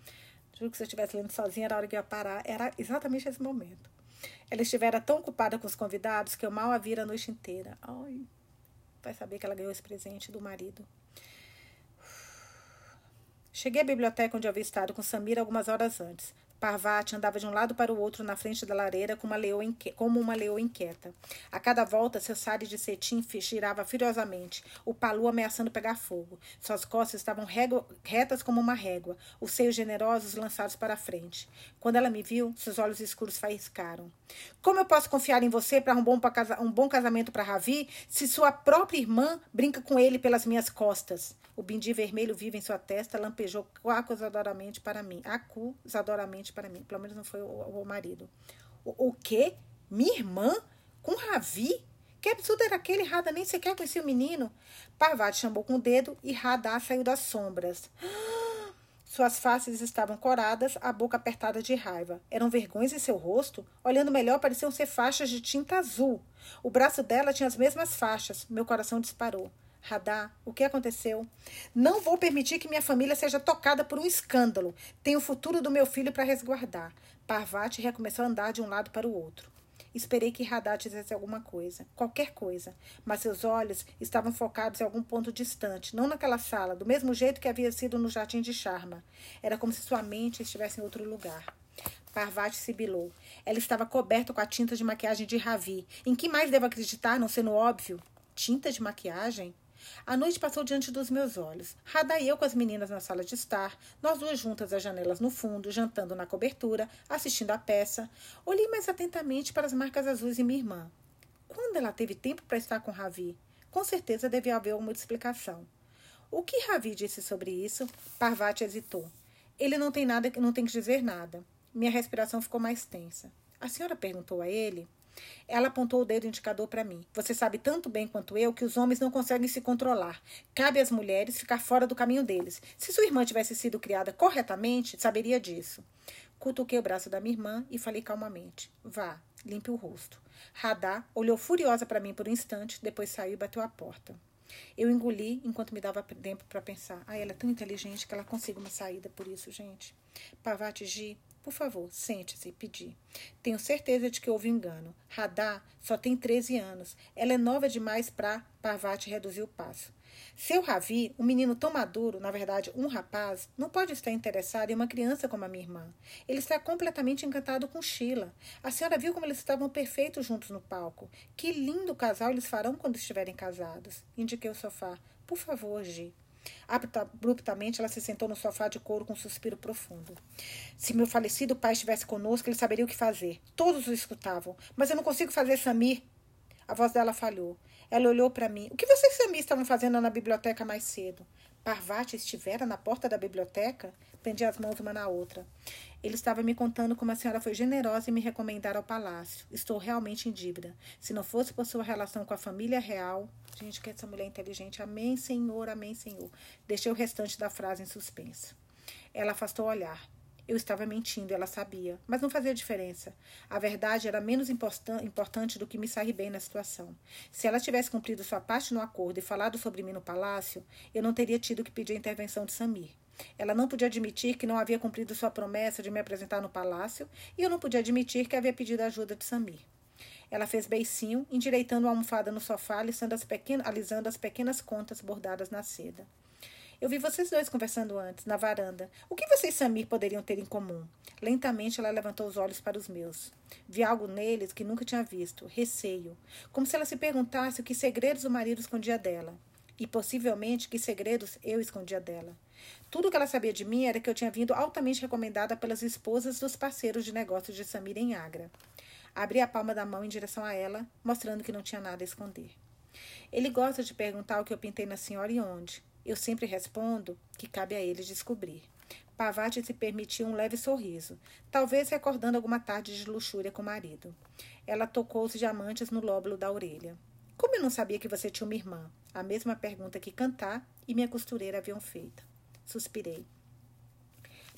Juro que se eu estivesse lendo sozinha, era hora que eu ia parar. Era exatamente esse momento. Ela estivera tão ocupada com os convidados que eu mal a vira a noite inteira. Ai, vai saber que ela ganhou esse presente do marido. Cheguei à biblioteca onde havia estado com Samira algumas horas antes. Parvati andava de um lado para o outro na frente da lareira como uma leoa, inque... como uma leoa inquieta. A cada volta, seu sari de cetim girava furiosamente, o palu ameaçando pegar fogo. Suas costas estavam retas como uma régua, os seios generosos lançados para a frente. Quando ela me viu, seus olhos escuros faiscaram. Como eu posso confiar em você para um um bom casamento para Ravi se sua própria irmã brinca com ele pelas minhas costas? O bindi vermelho vivo em sua testa lampejou acusadoramente para mim. Acusadoramente para mim. Pelo menos não foi o, o marido. O, o quê? Minha irmã? Com Ravi? Que absurdo era aquele? Rada nem sequer conhecia o menino. Parvati chamou com o dedo e Radá saiu das sombras. Suas faces estavam coradas, a boca apertada de raiva. Eram vergões em seu rosto? Olhando melhor, pareciam ser faixas de tinta azul. O braço dela tinha as mesmas faixas. Meu coração disparou. Radá, o que aconteceu? Não vou permitir que minha família seja tocada por um escândalo. Tenho o futuro do meu filho para resguardar. Parvati recomeçou a andar de um lado para o outro. Esperei que Radá dissesse alguma coisa, qualquer coisa, mas seus olhos estavam focados em algum ponto distante, não naquela sala, do mesmo jeito que havia sido no jardim de Charma. Era como se sua mente estivesse em outro lugar. Parvati sibilou. Ela estava coberta com a tinta de maquiagem de Ravi. Em que mais devo acreditar, não sendo óbvio? Tinta de maquiagem? A noite passou diante dos meus olhos. Rada e eu com as meninas na sala de estar, nós duas juntas às janelas no fundo, jantando na cobertura, assistindo à peça. Olhei mais atentamente para as marcas azuis em minha irmã. Quando ela teve tempo para estar com Ravi? Com certeza devia haver alguma explicação. O que Ravi disse sobre isso? Parvati hesitou. Ele não tem nada, não tem que dizer nada. Minha respiração ficou mais tensa. A senhora perguntou a ele? Ela apontou o dedo indicador para mim. Você sabe tanto bem quanto eu que os homens não conseguem se controlar. Cabe às mulheres ficar fora do caminho deles. Se sua irmã tivesse sido criada corretamente, saberia disso. Cutuquei o braço da minha irmã e falei calmamente: Vá, limpe o rosto. Radá olhou furiosa para mim por um instante, depois saiu e bateu a porta. Eu engoli enquanto me dava tempo para pensar. Ah, ela é tão inteligente que ela consiga uma saída por isso, gente. Pavati G, por favor, sente-se, pedi. Tenho certeza de que houve engano. Radá só tem 13 anos. Ela é nova demais para Parvati reduzir o passo. Seu Ravi, um menino tão maduro, na verdade, um rapaz, não pode estar interessado em uma criança como a minha irmã. Ele está completamente encantado com Sheila. A senhora viu como eles estavam perfeitos juntos no palco. Que lindo casal eles farão quando estiverem casados. Indiquei o sofá. Por favor, Gi. Abruptamente, ela se sentou no sofá de couro com um suspiro profundo. Se meu falecido pai estivesse conosco, ele saberia o que fazer. Todos o escutavam. Mas eu não consigo fazer Samir. A voz dela falhou. Ela olhou para mim. O que vocês e Samir estavam fazendo na biblioteca mais cedo? Parvati estivera na porta da biblioteca? Prendi as mãos uma na outra. Ele estava me contando como a senhora foi generosa em me recomendar ao palácio. Estou realmente em dívida. Se não fosse por sua relação com a família real. Gente, que essa mulher inteligente. Amém, Senhor, amém, Senhor. Deixei o restante da frase em suspenso. Ela afastou o olhar. Eu estava mentindo, ela sabia, mas não fazia diferença. A verdade era menos importante do que me sair bem na situação. Se ela tivesse cumprido sua parte no acordo e falado sobre mim no palácio, eu não teria tido que pedir a intervenção de Samir. Ela não podia admitir que não havia cumprido sua promessa de me apresentar no palácio, e eu não podia admitir que havia pedido ajuda de Samir. Ela fez beicinho, endireitando a almofada no sofá, alisando as, alisando as pequenas contas bordadas na seda. Eu vi vocês dois conversando antes, na varanda. O que vocês e Samir poderiam ter em comum? Lentamente ela levantou os olhos para os meus. Vi algo neles que nunca tinha visto, receio. Como se ela se perguntasse o que segredos o marido escondia dela. E possivelmente que segredos eu escondia dela. Tudo que ela sabia de mim era que eu tinha vindo altamente recomendada pelas esposas dos parceiros de negócios de Samir em Agra. Abri a palma da mão em direção a ela, mostrando que não tinha nada a esconder. Ele gosta de perguntar o que eu pintei na senhora e onde. Eu sempre respondo que cabe a eles descobrir. Pavati se permitiu um leve sorriso, talvez recordando alguma tarde de luxúria com o marido. Ela tocou os diamantes no lóbulo da orelha. Como eu não sabia que você tinha uma irmã? A mesma pergunta que Cantar e minha costureira haviam feito. Suspirei.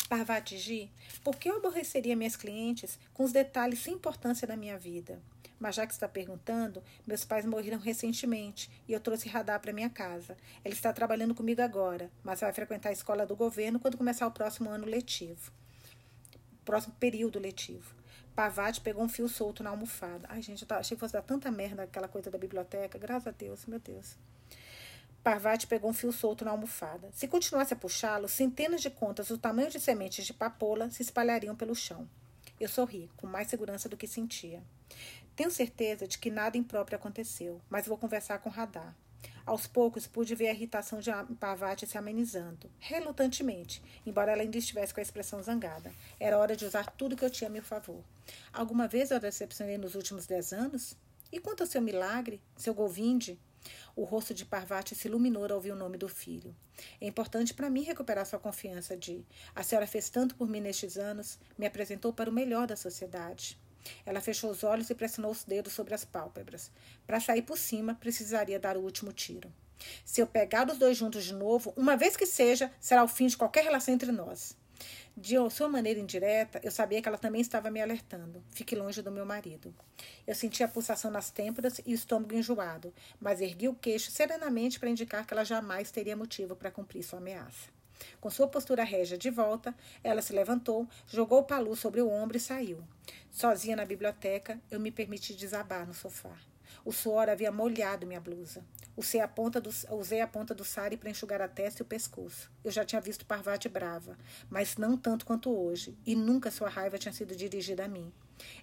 Parvati Ji, por que eu aborreceria minhas clientes com os detalhes sem importância da minha vida? Mas já que está perguntando, meus pais morreram recentemente e eu trouxe Radar para minha casa. Ele está trabalhando comigo agora, mas vai frequentar a escola do governo quando começar o próximo ano letivo. Próximo período letivo. Pavate pegou um fio solto na almofada. Ai, gente, eu achei que fosse dar tanta merda aquela coisa da biblioteca. Graças a Deus, meu Deus. Parvati pegou um fio solto na almofada. Se continuasse a puxá-lo, centenas de contas do tamanho de sementes de papoula se espalhariam pelo chão. Eu sorri, com mais segurança do que sentia. Tenho certeza de que nada impróprio aconteceu, mas vou conversar com Radar. Aos poucos pude ver a irritação de Pavati se amenizando, relutantemente, embora ela ainda estivesse com a expressão zangada. Era hora de usar tudo que eu tinha a meu favor. Alguma vez eu decepcionei nos últimos dez anos? E quanto ao seu milagre, seu Govinde? O rosto de Parvati se iluminou ao ouvir o nome do filho. É importante para mim recuperar sua confiança de. A senhora fez tanto por mim nestes anos, me apresentou para o melhor da sociedade. Ela fechou os olhos e pressionou os dedos sobre as pálpebras. Para sair por cima, precisaria dar o último tiro. Se eu pegar os dois juntos de novo, uma vez que seja, será o fim de qualquer relação entre nós. De sua maneira indireta, eu sabia que ela também estava me alertando. Fique longe do meu marido. Eu sentia a pulsação nas têmporas e o estômago enjoado, mas ergui o queixo serenamente para indicar que ela jamais teria motivo para cumprir sua ameaça. Com sua postura régia de volta, ela se levantou, jogou o palu sobre o ombro e saiu. Sozinha na biblioteca, eu me permiti desabar no sofá. O suor havia molhado minha blusa. Usei a ponta do, usei a ponta do sari para enxugar a testa e o pescoço. Eu já tinha visto Parvati brava, mas não tanto quanto hoje, e nunca sua raiva tinha sido dirigida a mim.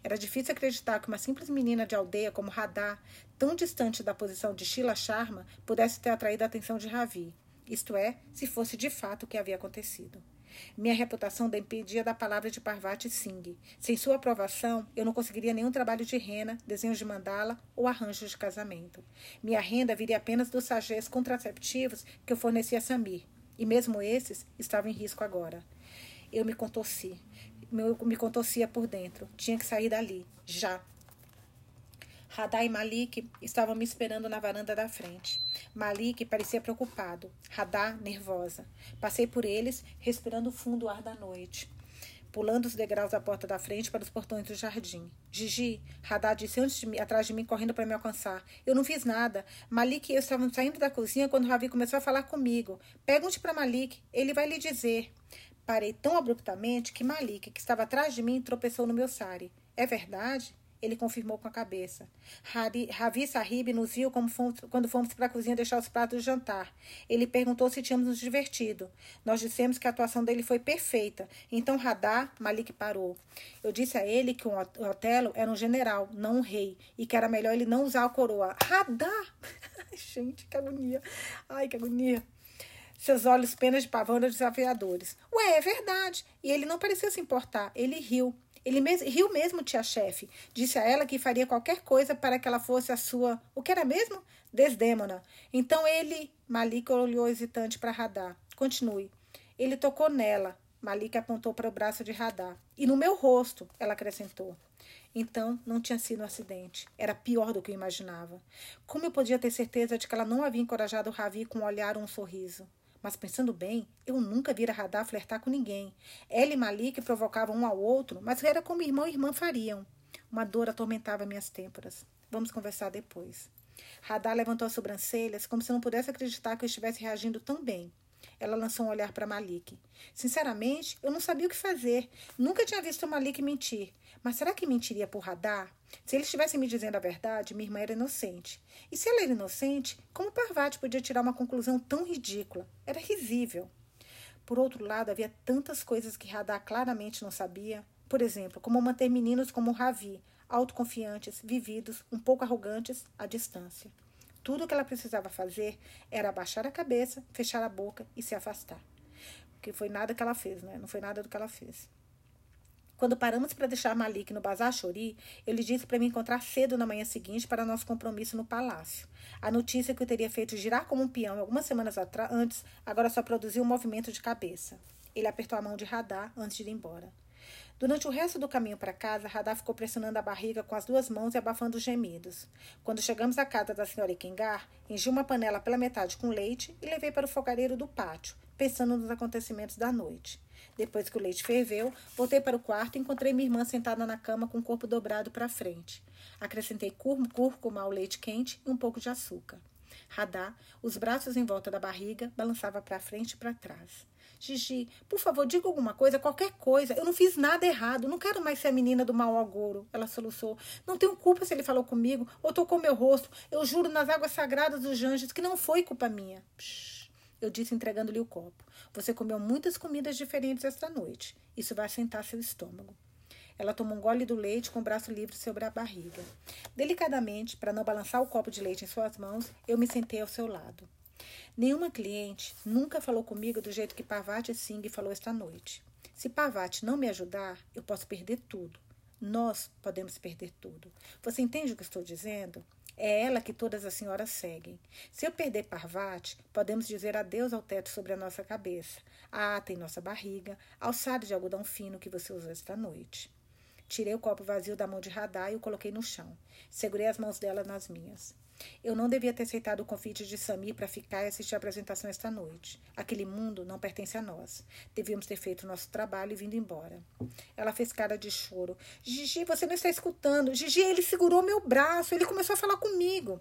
Era difícil acreditar que uma simples menina de aldeia como Radar, tão distante da posição de Sheila Sharma, pudesse ter atraído a atenção de Ravi isto é, se fosse de fato o que havia acontecido. Minha reputação dependia da palavra de Parvati Singh. Sem sua aprovação, eu não conseguiria nenhum trabalho de rena, desenhos de mandala ou arranjos de casamento. Minha renda viria apenas dos sagés contraceptivos que eu fornecia a Samir, e mesmo esses estavam em risco agora. Eu me contorci. Eu me contorcia por dentro. Tinha que sair dali, já. Radar e Malik estavam me esperando na varanda da frente. Malik parecia preocupado, Radar nervosa. Passei por eles, respirando fundo o ar da noite. Pulando os degraus da porta da frente para os portões do jardim. Gigi, Radar disse antes de mim, atrás de mim, correndo para me alcançar. Eu não fiz nada. Malik e eu estávamos saindo da cozinha quando Ravi começou a falar comigo. Pergunte para Malik, ele vai lhe dizer. Parei tão abruptamente que Malik, que estava atrás de mim, tropeçou no meu sari. É verdade? Ele confirmou com a cabeça. Ravi Sahib nos viu fomos, quando fomos para a cozinha deixar os pratos de jantar. Ele perguntou se tínhamos nos divertido. Nós dissemos que a atuação dele foi perfeita. Então Radar, Malik parou. Eu disse a ele que o Otelo era um general, não um rei, e que era melhor ele não usar a coroa. Radar! Gente, que agonia. Ai, que agonia. Seus olhos penas de pavão eram desafiadores. Ué, é verdade. E ele não parecia se importar. Ele riu. Ele riu mesmo, tia-chefe. Disse a ela que faria qualquer coisa para que ela fosse a sua. O que era mesmo? Desdêmona. Então ele. Malik olhou hesitante para Radar. Continue. Ele tocou nela. Malik apontou para o braço de Radar. E no meu rosto, ela acrescentou. Então, não tinha sido um acidente. Era pior do que eu imaginava. Como eu podia ter certeza de que ela não havia encorajado Ravi com um olhar ou um sorriso? Mas pensando bem, eu nunca vira Radar flertar com ninguém. Ela e Malik provocavam um ao outro, mas era como irmão e irmã fariam. Uma dor atormentava minhas têmporas. Vamos conversar depois. Radar levantou as sobrancelhas, como se não pudesse acreditar que eu estivesse reagindo tão bem. Ela lançou um olhar para Malik. Sinceramente, eu não sabia o que fazer. Nunca tinha visto Malik mentir. Mas será que mentiria por radar? Se ele estivesse me dizendo a verdade, minha irmã era inocente. E se ela era inocente, como Parvati podia tirar uma conclusão tão ridícula? Era risível. Por outro lado, havia tantas coisas que Radar claramente não sabia. Por exemplo, como manter meninos como Ravi, autoconfiantes, vividos, um pouco arrogantes, à distância. Tudo o que ela precisava fazer era abaixar a cabeça, fechar a boca e se afastar. Porque foi nada que ela fez, né? Não foi nada do que ela fez. Quando paramos para deixar Malik no Bazar Chori, ele disse para me encontrar cedo na manhã seguinte para nosso compromisso no palácio. A notícia que eu teria feito girar como um peão algumas semanas antes agora só produziu um movimento de cabeça. Ele apertou a mão de Radar antes de ir embora. Durante o resto do caminho para casa, Radar ficou pressionando a barriga com as duas mãos e abafando os gemidos. Quando chegamos à casa da senhora Ikengar, enchi uma panela pela metade com leite e levei para o fogareiro do pátio, pensando nos acontecimentos da noite. Depois que o leite ferveu, voltei para o quarto e encontrei minha irmã sentada na cama com o corpo dobrado para frente. Acrescentei cúrcuma ao leite quente e um pouco de açúcar. Radá, os braços em volta da barriga, balançava para frente e para trás. Gigi, por favor, diga alguma coisa, qualquer coisa. Eu não fiz nada errado. Não quero mais ser a menina do mau agouro. Ela soluçou. Não tenho culpa se ele falou comigo ou tocou meu rosto. Eu juro nas águas sagradas dos anjos que não foi culpa minha. Psh, eu disse entregando-lhe o copo. Você comeu muitas comidas diferentes esta noite. Isso vai assentar seu estômago. Ela tomou um gole do leite com o braço livre sobre a barriga. Delicadamente, para não balançar o copo de leite em suas mãos, eu me sentei ao seu lado. Nenhuma cliente nunca falou comigo do jeito que Parvati Singh falou esta noite. Se Parvati não me ajudar, eu posso perder tudo. Nós podemos perder tudo. Você entende o que estou dizendo? É ela que todas as senhoras seguem. Se eu perder Parvati, podemos dizer adeus ao teto sobre a nossa cabeça, à ata em nossa barriga, ao sado de algodão fino que você usou esta noite. Tirei o copo vazio da mão de Radar e o coloquei no chão. Segurei as mãos dela nas minhas. Eu não devia ter aceitado o convite de Samir para ficar e assistir a apresentação esta noite. Aquele mundo não pertence a nós. Devíamos ter feito nosso trabalho e vindo embora. Ela fez cara de choro. Gigi, você não está escutando. Gigi, ele segurou meu braço. Ele começou a falar comigo.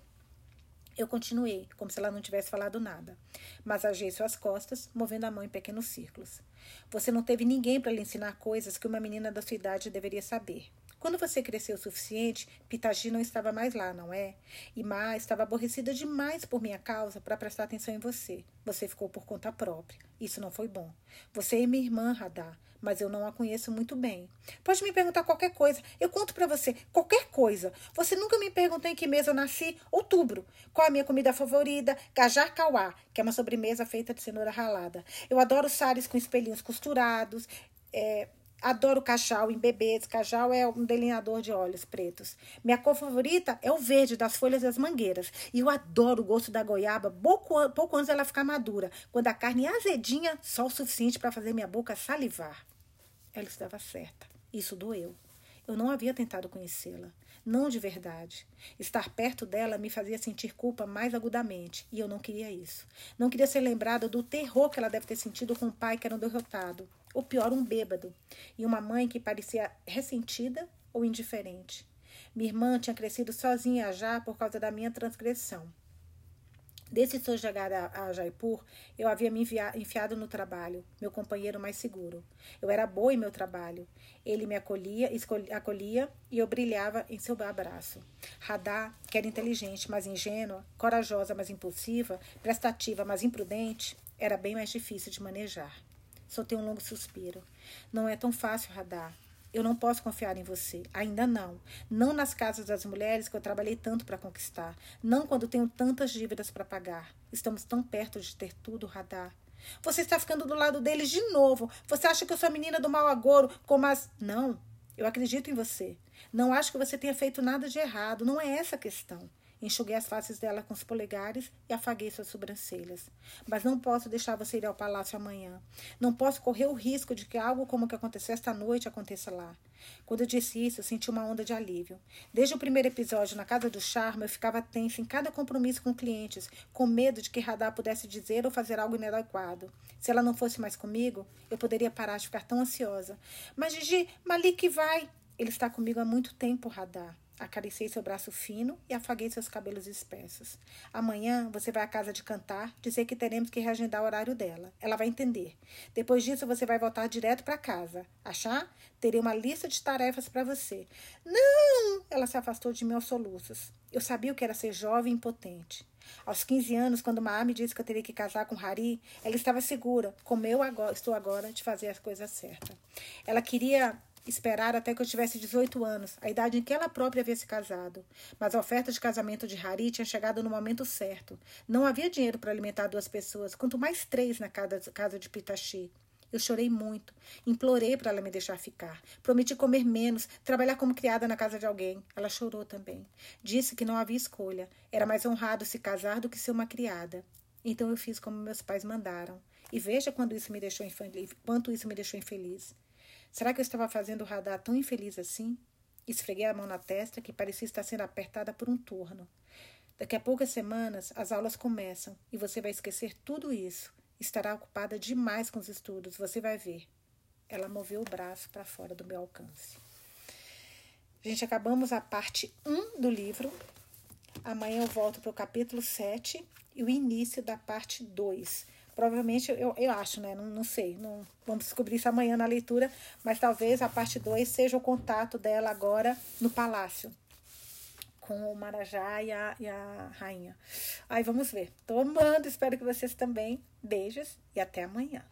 Eu continuei, como se ela não tivesse falado nada. Massageei suas costas, movendo a mão em pequenos círculos. Você não teve ninguém para lhe ensinar coisas que uma menina da sua idade deveria saber. Quando você cresceu o suficiente, Pitagi não estava mais lá, não é? E Ma estava aborrecida demais por minha causa para prestar atenção em você. Você ficou por conta própria. Isso não foi bom. Você é minha irmã, Radar, mas eu não a conheço muito bem. Pode me perguntar qualquer coisa. Eu conto para você qualquer coisa. Você nunca me perguntou em que mês eu nasci? Outubro. Qual a minha comida favorita? Gajar Kawá, que é uma sobremesa feita de cenoura ralada. Eu adoro sares com espelhinhos costurados. É, Adoro cachau em bebês. Cachau é um delineador de olhos pretos. Minha cor favorita é o verde das folhas das mangueiras. E eu adoro o gosto da goiaba pouco, pouco antes dela ficar madura, quando a carne é azedinha, só o suficiente para fazer minha boca salivar. Ela estava certa. Isso doeu. Eu não havia tentado conhecê-la. Não de verdade. Estar perto dela me fazia sentir culpa mais agudamente, e eu não queria isso. Não queria ser lembrada do terror que ela deve ter sentido com o pai que era um derrotado ou pior, um bêbado, e uma mãe que parecia ressentida ou indiferente. Minha irmã tinha crescido sozinha já por causa da minha transgressão. Desde sua chegada a Jaipur, eu havia me enfiado no trabalho, meu companheiro mais seguro. Eu era boa em meu trabalho. Ele me acolhia, acolhia e eu brilhava em seu abraço. Radha, que era inteligente, mas ingênua, corajosa, mas impulsiva, prestativa, mas imprudente, era bem mais difícil de manejar. Soltei um longo suspiro. Não é tão fácil, Radha. Eu não posso confiar em você. Ainda não. Não nas casas das mulheres que eu trabalhei tanto para conquistar. Não quando tenho tantas dívidas para pagar. Estamos tão perto de ter tudo, Radar. Você está ficando do lado deles de novo. Você acha que eu sou a menina do mau agouro, como as. Não. Eu acredito em você. Não acho que você tenha feito nada de errado. Não é essa a questão. Enxuguei as faces dela com os polegares e afaguei suas sobrancelhas. Mas não posso deixar você ir ao palácio amanhã. Não posso correr o risco de que algo como o que aconteceu esta noite aconteça lá. Quando eu disse isso, senti uma onda de alívio. Desde o primeiro episódio na Casa do Charme, eu ficava tensa em cada compromisso com clientes, com medo de que Radar pudesse dizer ou fazer algo inadequado. Se ela não fosse mais comigo, eu poderia parar de ficar tão ansiosa. Mas Gigi, Malik vai. Ele está comigo há muito tempo, Radar. Acariciei seu braço fino e afaguei seus cabelos espessos. Amanhã você vai à casa de cantar, dizer que teremos que reagendar o horário dela. Ela vai entender. Depois disso, você vai voltar direto para casa. Achar? Terei uma lista de tarefas para você. Não! Ela se afastou de mim aos soluços. Eu sabia o que era ser jovem e impotente. Aos 15 anos, quando Maa me disse que eu teria que casar com Hari, ela estava segura, como eu agora, estou agora, de fazer as coisas certas. Ela queria esperar até que eu tivesse 18 anos, a idade em que ela própria havia se casado. Mas a oferta de casamento de Hari tinha chegado no momento certo. Não havia dinheiro para alimentar duas pessoas, quanto mais três na casa de Pitachi. Eu chorei muito, implorei para ela me deixar ficar. Prometi comer menos, trabalhar como criada na casa de alguém. Ela chorou também. Disse que não havia escolha. Era mais honrado se casar do que ser uma criada. Então eu fiz como meus pais mandaram. E veja quando isso me deixou infeliz, quanto isso me deixou infeliz. Será que eu estava fazendo o radar tão infeliz assim? Esfreguei a mão na testa, que parecia estar sendo apertada por um torno. Daqui a poucas semanas, as aulas começam e você vai esquecer tudo isso. Estará ocupada demais com os estudos, você vai ver. Ela moveu o braço para fora do meu alcance. Gente, acabamos a parte 1 do livro. Amanhã eu volto para o capítulo 7 e o início da parte 2. Provavelmente, eu, eu acho, né? Não, não sei. Não, vamos descobrir isso amanhã na leitura. Mas talvez a parte 2 seja o contato dela agora no palácio. Com o Marajá e a, e a rainha. Aí vamos ver. Tô amando, espero que vocês também. Beijos e até amanhã.